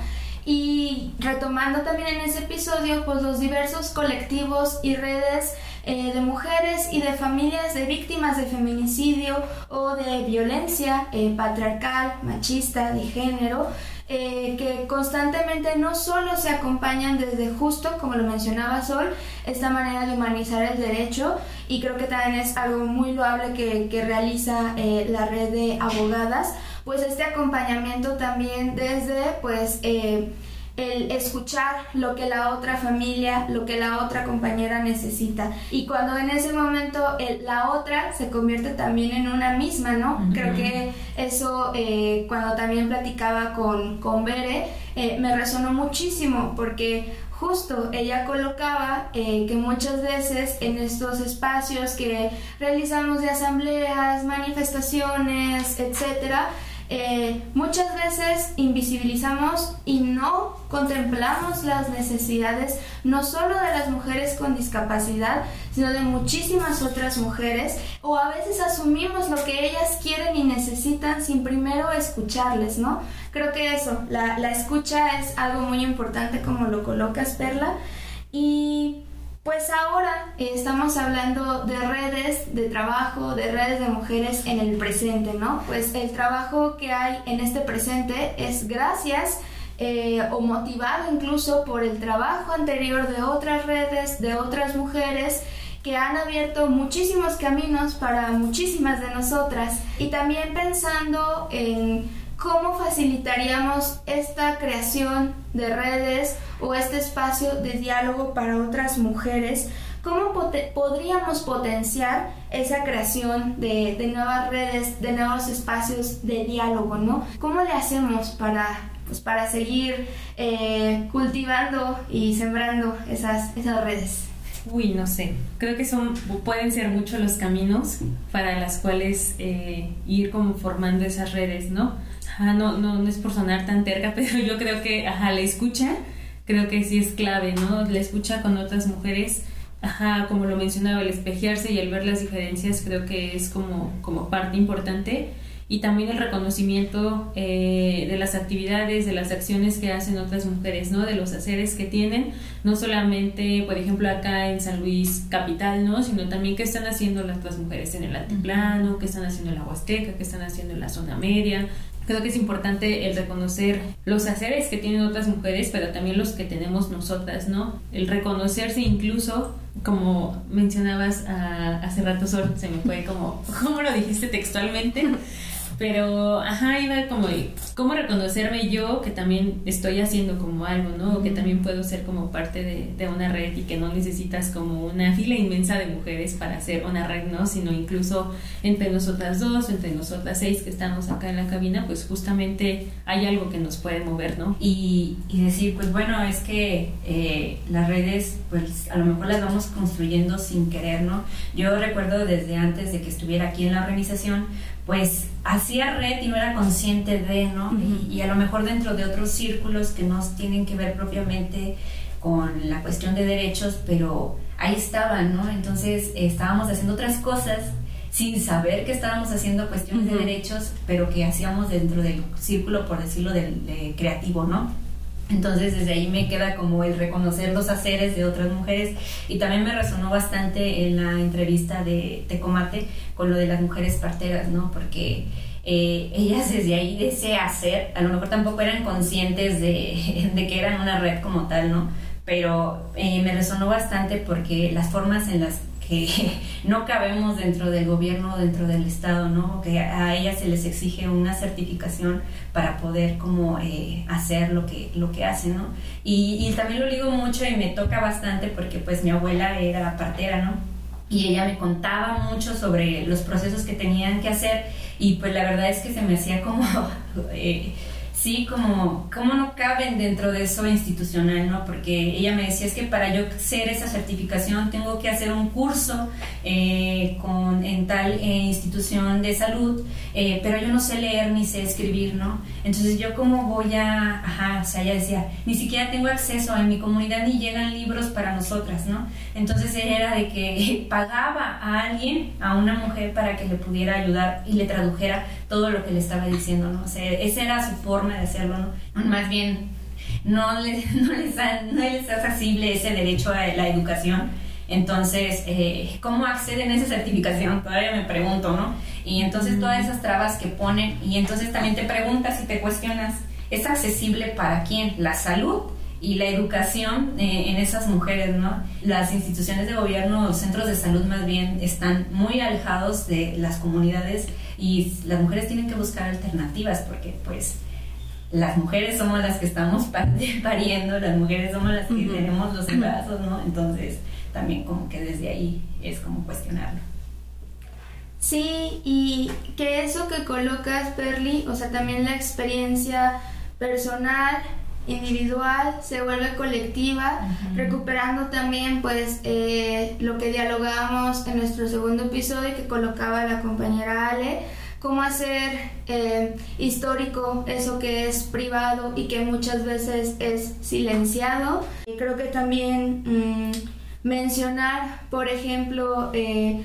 Y retomando también en ese episodio, pues los diversos colectivos y redes eh, de mujeres y de familias de víctimas de feminicidio o de violencia eh, patriarcal, machista, de género, eh, que constantemente no solo se acompañan desde justo, como lo mencionaba Sol, esta manera de humanizar el derecho, y creo que también es algo muy loable que, que realiza eh, la red de abogadas, pues este acompañamiento también desde pues eh, el escuchar lo que la otra familia, lo que la otra compañera necesita. Y cuando en ese momento la otra se convierte también en una misma, ¿no? Creo que eso eh, cuando también platicaba con, con Bere, eh, me resonó muchísimo porque justo ella colocaba eh, que muchas veces en estos espacios que realizamos de asambleas, manifestaciones, etcétera, Eh, muchas veces invisibilizamos y no contemplamos las necesidades no solo de las mujeres con discapacidad, sino de muchísimas otras mujeres, o a veces asumimos lo que ellas quieren y necesitan sin primero escucharles, ¿no? Creo que eso, la, la escucha es algo muy importante como lo colocas, Perla, y pues ahora estamos hablando de redes de trabajo, de redes de mujeres en el presente, ¿no? Pues el trabajo que hay en este presente es gracias eh, o motivado incluso por el trabajo anterior de otras redes, de otras mujeres que han abierto muchísimos caminos para muchísimas de nosotras y también pensando en cómo facilitaríamos esta creación de redes o este espacio de diálogo para otras mujeres, cómo podríamos potenciar esa creación de, nuevas redes, de nuevos espacios de diálogo, ¿no? ¿Cómo le hacemos para, pues, para seguir eh, cultivando y sembrando esas, esas redes? Uy, no sé. Creo que son pueden ser muchos los caminos para las cuales eh, ir como formando esas redes, ¿no? No, no, no es por sonar tan terca, pero yo creo que, ajá, la escucha, creo que sí es clave, ¿no? La escucha con otras mujeres, ajá, como lo mencionaba, el espejearse y el ver las diferencias, creo que es como, como parte importante y también el reconocimiento eh, de las actividades, de las acciones que hacen otras mujeres, ¿no? De los haceres que tienen, no solamente, por ejemplo, acá en San Luis Capital, ¿no? Sino también qué están haciendo las otras mujeres en el altiplano, qué están haciendo en la Huasteca, qué están haciendo en la zona media, Creo que es importante el reconocer los haceres que tienen otras mujeres, pero también los que tenemos nosotras, ¿no? El reconocerse incluso, como mencionabas ah, hace rato, se me fue como, ¿cómo lo dijiste textualmente? Pero, ajá, iba como, ¿cómo reconocerme yo que también estoy haciendo como algo, ¿no? que también puedo ser como parte de, de, una red y que no necesitas como una fila inmensa de mujeres para hacer una red, ¿no? Sino incluso entre nosotras dos, entre nosotras seis que estamos acá en la cabina, pues justamente hay algo que nos puede mover, ¿no? Y, y decir, pues bueno, es que eh, las redes, pues a lo mejor las vamos construyendo sin querer, ¿no? Yo recuerdo desde antes de que estuviera aquí en la organización, pues hacía red y no era consciente de, ¿no? y, a lo mejor dentro de otros círculos que no tienen que ver propiamente con la cuestión de derechos, pero ahí estaban, ¿no? Entonces estábamos haciendo otras cosas sin saber que estábamos haciendo cuestiones de derechos, pero que hacíamos dentro del círculo, por decirlo, del creativo, ¿no? Entonces desde ahí me queda como el reconocer los haceres de otras mujeres y también me resonó bastante en la entrevista de Tecomate con lo de las mujeres parteras, ¿no? Porque eh, ellas desde ahí de ese hacer, a lo mejor tampoco eran conscientes de, de que eran una red como tal, ¿no? Pero eh, me resonó bastante porque las formas en las que no cabemos dentro del gobierno, dentro del Estado, ¿no? Que a ellas se les exige una certificación para poder como eh, hacer lo que, lo que hacen, ¿no? Y, y, también lo digo mucho y me toca bastante porque pues mi abuela era partera, ¿no? Y ella me contaba mucho sobre los procesos que tenían que hacer y pues la verdad es que se me hacía como... Eh, sí, como, cómo no caben dentro de eso institucional, ¿no? Porque ella me decía, es que para yo hacer esa certificación tengo que hacer un curso eh, con, en tal eh, institución de salud, eh, pero yo no sé leer ni sé escribir, ¿no? Entonces yo cómo voy a, ajá, o sea, ella decía, ni siquiera tengo acceso en mi comunidad ni llegan libros para nosotras, ¿no? Entonces era de que pagaba a alguien, a una mujer, para que le pudiera ayudar y le tradujera todo lo que le estaba diciendo, ¿no? O sea, esa era su forma de hacerlo, ¿no? Más bien, no les, no les, no les es accesible ese derecho a la educación. Entonces, eh, ¿cómo acceden a esa certificación? Todavía me pregunto, ¿no? Y entonces todas esas trabas que ponen, y entonces también te preguntas y te cuestionas, ¿es accesible para quién? ¿La salud? y la educación eh, en esas mujeres, ¿no? Las instituciones de gobierno, los centros de salud más bien, están muy alejados de las comunidades y las mujeres tienen que buscar alternativas porque pues las mujeres somos las que estamos pariendo, las mujeres somos las que tenemos los embarazos, ¿no? Entonces también como que desde ahí es como cuestionarlo. Sí, y que eso que colocas, Perly, o sea, también la experiencia personal, individual, se vuelve colectiva, recuperando también pues eh, lo que dialogamos en nuestro segundo episodio que colocaba la compañera Ale, cómo hacer eh, histórico eso que es privado y que muchas veces es silenciado. Y creo que también mm, mencionar, por ejemplo, eh,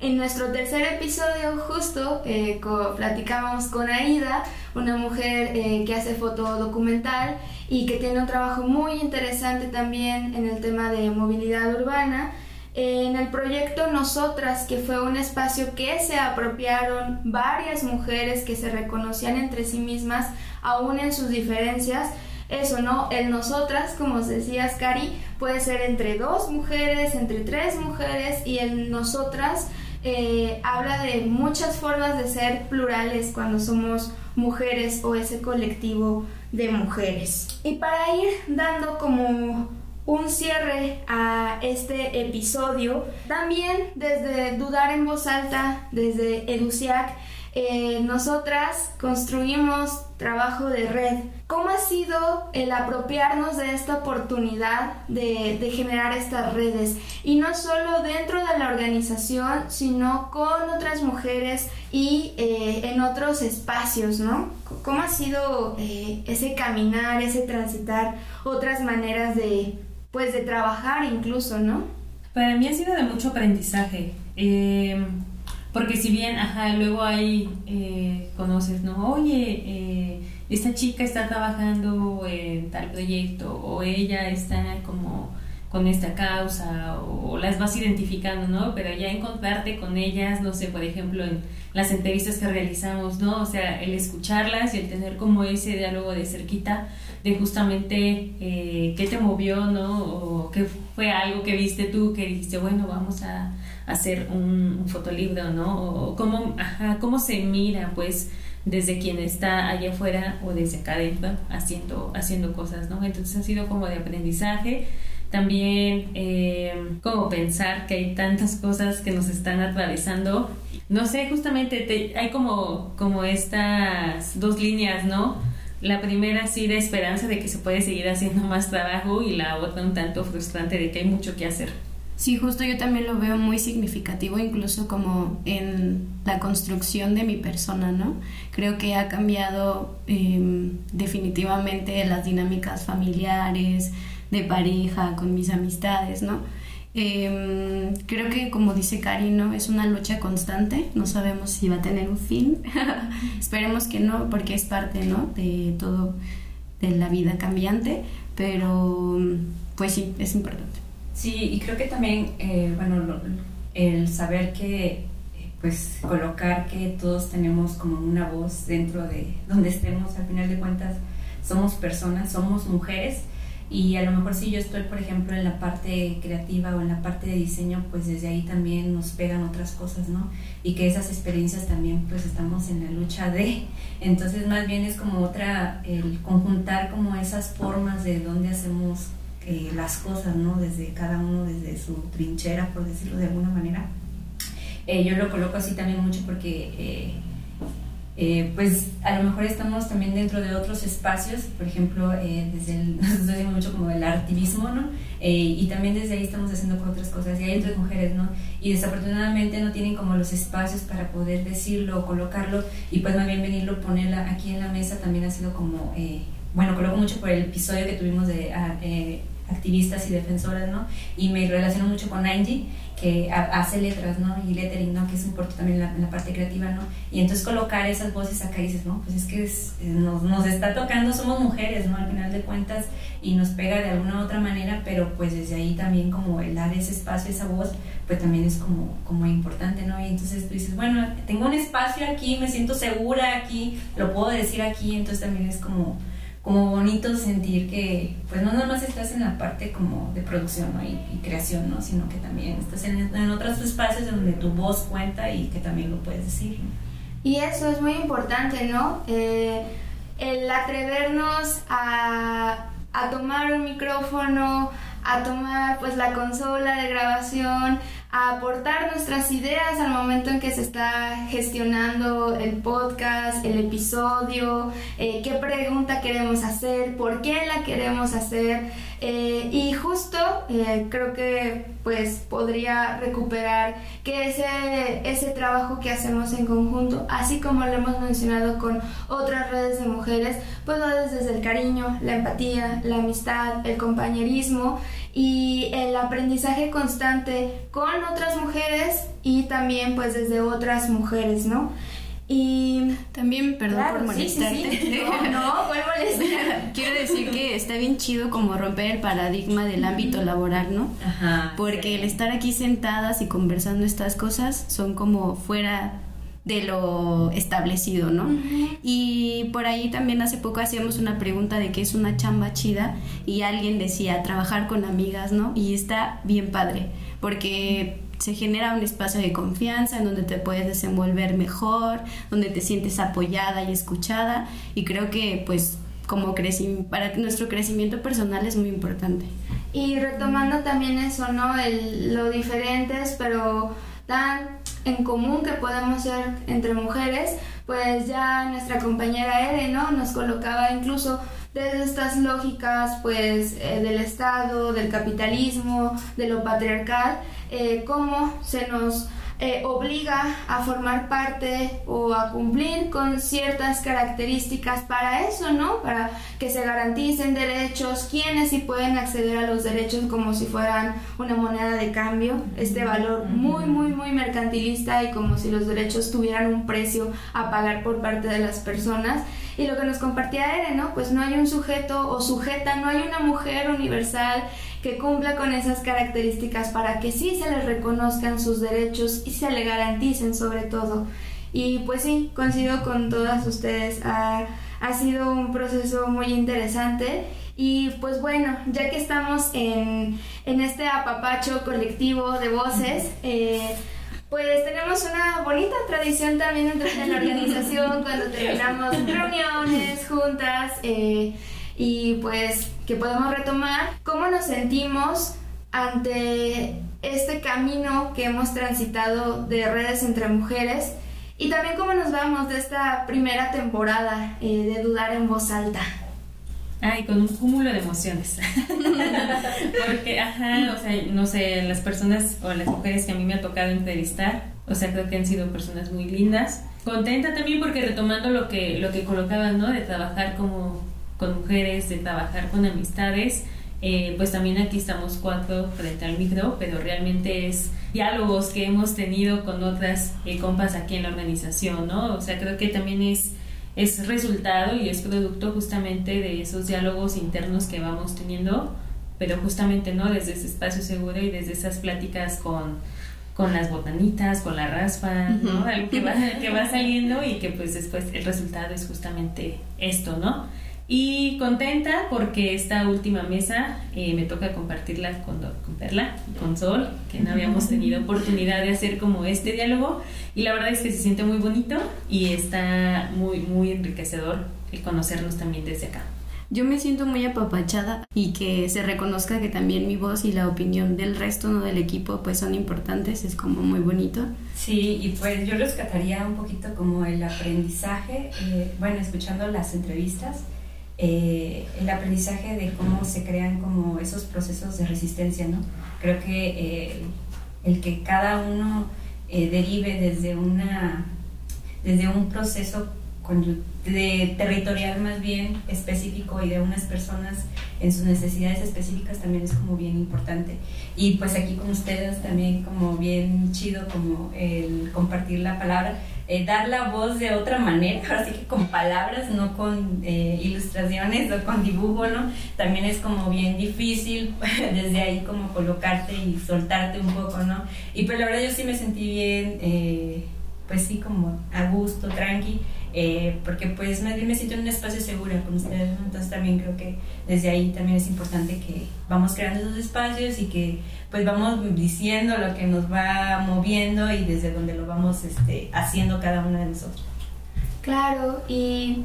en nuestro tercer episodio justo eh, platicábamos con Aida, una mujer eh, que hace foto documental y que tiene un trabajo muy interesante también en el tema de movilidad urbana. En el proyecto Nosotras, que fue un espacio que se apropiaron varias mujeres que se reconocían entre sí mismas, aún en sus diferencias, eso, ¿no? El nosotras, como decías, Cari, puede ser entre dos mujeres, entre tres mujeres y el nosotras eh, habla de muchas formas de ser plurales cuando somos mujeres o ese colectivo de mujeres. Y para ir dando como un cierre a este episodio, también desde Dudar en Voz Alta, desde EDUCIAC, eh, nosotras construimos trabajo de red. ¿Cómo ha sido el apropiarnos de esta oportunidad de, generar estas redes? Y no solo dentro de la organización, sino con otras mujeres y eh, en otros espacios, ¿no? ¿Cómo ha sido eh, ese caminar, ese transitar otras maneras de, pues, de trabajar incluso, ¿no? Para mí ha sido de mucho aprendizaje. Porque si bien, ajá, luego hay, eh, conoces, ¿no? Oye, eh, esta chica está trabajando en tal proyecto o ella está como con esta causa o, las vas identificando, ¿no? Pero ya encontrarte con ellas, no sé, por ejemplo, en las entrevistas que realizamos, ¿no? O sea, el escucharlas y el tener como ese diálogo de cerquita de justamente eh, qué te movió, ¿no? O qué fue algo que viste tú que dijiste, bueno, vamos a hacer un, fotolibro, ¿no? O cómo, ajá, cómo se mira, pues, desde quien está allá afuera o desde acá adentro haciendo, haciendo cosas, ¿no? Entonces ha sido como de aprendizaje. También eh, como pensar que hay tantas cosas que nos están atravesando. No sé, justamente hay como, como estas dos líneas, ¿no? La primera sí de esperanza de que se puede seguir haciendo más trabajo y la otra un tanto frustrante de que hay mucho que hacer. Sí, justo yo también lo veo muy significativo, incluso como en la construcción de mi persona, ¿no? Creo que ha cambiado em, definitivamente las dinámicas familiares, de pareja, con mis amistades, ¿no? Em, creo que como dice Cari, ¿no? Es una lucha constante, no sabemos si va a tener un fin, esperemos que no, porque es parte, ¿no? De todo, de la vida cambiante, pero pues sí, es importante. Sí, y creo que también, eh, bueno, el saber que, eh, pues, colocar que todos tenemos como una voz dentro de donde estemos, al final de cuentas, somos personas, somos mujeres, y a lo mejor si yo estoy, por ejemplo, en la parte creativa o en la parte de diseño, pues desde ahí también nos pegan otras cosas, ¿no? Y que esas experiencias también, pues estamos en la lucha de, entonces más bien es como otra, el conjuntar como esas formas de dónde hacemos eh, las cosas, ¿no? Desde cada uno, desde su trinchera, por decirlo de alguna manera. Eh, yo lo coloco así también mucho porque, eh, pues, a lo mejor estamos también dentro de otros espacios, por ejemplo, desde el, nosotros mucho como el activismo, ¿no? y también desde ahí estamos haciendo otras cosas, y hay otras mujeres, ¿no? Y desafortunadamente no tienen como los espacios para poder decirlo o colocarlo, y pues más bien venirlo, ponerla aquí en la mesa también ha sido como, bueno, coloco mucho por el episodio que tuvimos de... Ah, activistas y defensoras, ¿no? Y me relaciono mucho con Angie, que hace letras, ¿no? Y lettering, ¿no? Que es importante también en la, parte creativa, ¿no? Y entonces colocar esas voces acá dices, ¿no? Pues es que eh, nos, nos, está tocando, somos mujeres, ¿no? Al final de cuentas, y nos pega de alguna u otra manera, pero pues desde ahí también como el dar ese espacio, esa voz, pues también es como, como importante, ¿no? Y entonces dices, bueno, tengo un espacio aquí, me siento segura aquí, lo puedo decir aquí, entonces también es como como bonito sentir que pues no nada más estás en la parte como de producción y, creación, ¿no? sino que también estás en, en, otros espacios donde tu voz cuenta y que también lo puedes decir. Y eso es muy importante, ¿no? Eh, el atrevernos a, a tomar un micrófono, a tomar pues la consola de grabación, a aportar nuestras ideas al momento en que se está gestionando el podcast, el episodio, eh, qué pregunta queremos hacer, por qué la queremos hacer. Eh, y justo eh, creo que pues podría recuperar que ese, ese trabajo que hacemos en conjunto, así como lo hemos mencionado con otras redes de mujeres, pues va desde el cariño, la empatía, la amistad, el compañerismo y el aprendizaje constante con otras mujeres y también pues desde otras mujeres, ¿no? Y también, perdón por molestarte. No, no, ¿cuál molestar? Quiero decir que está bien chido como romper el paradigma del ámbito laboral, ¿no? Ajá. Porque el estar aquí sentadas y conversando estas cosas son como fuera de lo establecido, ¿no? Y por ahí también hace poco hacíamos una pregunta de qué es una chamba chida y alguien decía trabajar con amigas, ¿no? Y está bien padre, porque se genera un espacio de confianza en donde te puedes desenvolver mejor, donde te sientes apoyada y escuchada y creo que pues como para nuestro crecimiento personal es muy importante. Y retomando también eso, ¿no? El, lo diferentes, pero tan en común que podemos ser entre mujeres, pues ya nuestra compañera Ere, ¿no? Nos colocaba incluso desde estas lógicas, pues, eh, del Estado, del capitalismo, de lo patriarcal, eh, cómo se nos eh, obliga a formar parte o a cumplir con ciertas características para eso, ¿no? Para que se garanticen derechos, quienes sí pueden acceder a los derechos como si fueran una moneda de cambio, este valor muy, muy, muy mercantilista y como si los derechos tuvieran un precio a pagar por parte de las personas. Y lo que nos compartía Ere, ¿no? Pues no hay un sujeto o sujeta, no hay una mujer universal que cumpla con esas características para que sí se les reconozcan sus derechos y se le garanticen sobre todo. Y pues sí, coincido con todas ustedes, ha, sido un proceso muy interesante y pues bueno, ya que estamos en, este apapacho colectivo de voces, eh, pues tenemos una bonita tradición también dentro de la organización cuando terminamos reuniones, juntas. Eh, y pues que podemos retomar cómo nos sentimos ante este camino que hemos transitado de redes entre mujeres y también cómo nos vamos de esta primera temporada eh, de dudar en voz alta. Ay, con un cúmulo de emociones. Porque, ajá, o sea, no sé, las personas o las mujeres que a mí me ha tocado entrevistar, o sea, creo que han sido personas muy lindas. Contenta también porque retomando lo que, lo que colocaban, ¿no? De trabajar como con mujeres, de trabajar con amistades. Eh, pues también aquí estamos cuatro frente al micro, pero realmente es diálogos que hemos tenido con otras eh, compas aquí en la organización, ¿no? O sea, creo que también es, es resultado y es producto justamente de esos diálogos internos que vamos teniendo, pero justamente, ¿no? Desde ese espacio seguro y desde esas pláticas con, con las botanitas, con la raspa, ¿no? Algo que va, que va saliendo y que pues después el resultado es justamente esto, ¿no? Y contenta porque esta última mesa eh, me toca compartirla con, con Perla y con Sol, que no habíamos tenido oportunidad de hacer como este diálogo. Y la verdad es que se siente muy bonito y está muy, muy enriquecedor el conocernos también desde acá. Yo me siento muy apapachada y que se reconozca que también mi voz y la opinión del resto ¿no? del equipo pues son importantes, es como muy bonito. Sí, y pues yo rescataría un poquito como el aprendizaje, eh, bueno, escuchando las entrevistas, eh, el aprendizaje de cómo se crean como esos procesos de resistencia, ¿no? Creo que eh, el que cada uno eh, derive desde una desde un proceso de territorial más bien específico y de unas personas en sus necesidades específicas también es como bien importante y pues aquí con ustedes también como bien chido como el compartir la palabra eh, dar la voz de otra manera, así que con palabras, no con eh, ilustraciones o con dibujo, ¿no? También es como bien difícil desde ahí como colocarte y soltarte un poco, ¿no? Y pues la verdad yo sí me sentí bien, eh, pues sí, como a gusto, tranqui, eh, porque pues me, me siento en un espacio seguro con ustedes, entonces también creo que desde ahí también es importante que vamos creando esos espacios y que pues vamos diciendo lo que nos va moviendo y desde donde lo vamos este, haciendo cada uno de nosotros. Claro, y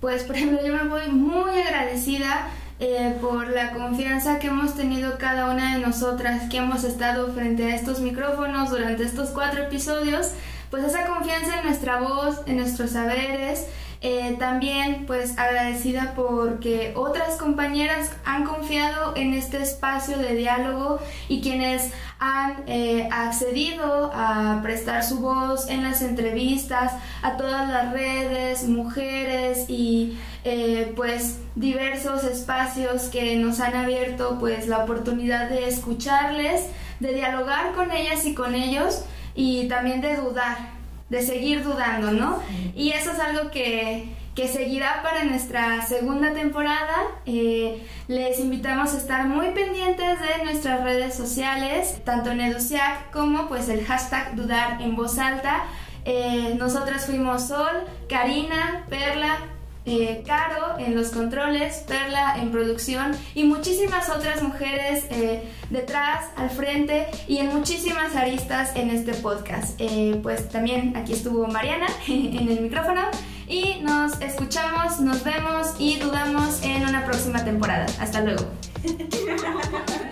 pues por ejemplo yo me voy muy agradecida eh, por la confianza que hemos tenido cada una de nosotras que hemos estado frente a estos micrófonos durante estos cuatro episodios pues esa confianza en nuestra voz, en nuestros saberes, Eh, también pues agradecida porque otras compañeras han confiado en este espacio de diálogo y quienes han eh, accedido a prestar su voz en las entrevistas a todas las redes, mujeres y eh, pues diversos espacios que nos han abierto pues la oportunidad de escucharles, de dialogar con ellas y con ellos y también de dudar de seguir dudando, ¿no? Y eso es algo que, seguirá para nuestra segunda temporada. Eh, les invitamos a estar muy pendientes de nuestras redes sociales, tanto en Educiac como pues el hashtag dudar en voz alta. Eh, nosotras fuimos Sol, Karina, Perla, eh, Caro en los controles, Perla en producción y muchísimas otras mujeres eh, detrás, al frente y en muchísimas aristas en este podcast. Eh, pues también aquí estuvo Mariana en el micrófono y nos escuchamos, nos vemos y dudamos en una próxima temporada. Hasta luego.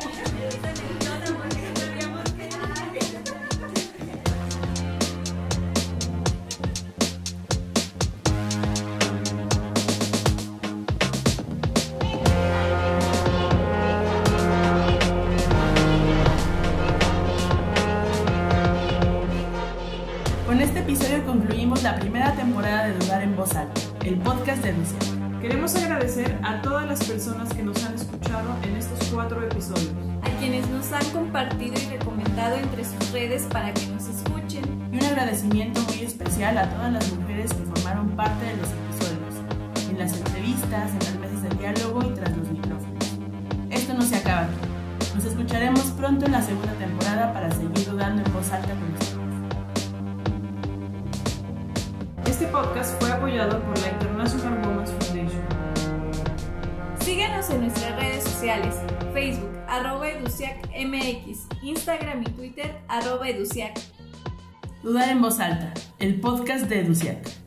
a todas las personas que nos han escuchado en estos cuatro episodios. A quienes nos han compartido y recomendado entre sus redes para que nos escuchen. Y un agradecimiento muy especial a todas las mujeres que formaron parte de los episodios, en las entrevistas, en las mesas de diálogo y tras los micrófonos. Esto no se acaba Nos escucharemos pronto en la segunda temporada para seguir dudando en voz alta con ustedes. Este podcast fue apoyado por la en nuestras redes sociales, Facebook, arroba EduciacMX, Instagram y Twitter, arroba Educiac. Dudar en voz alta, el podcast de Educiac.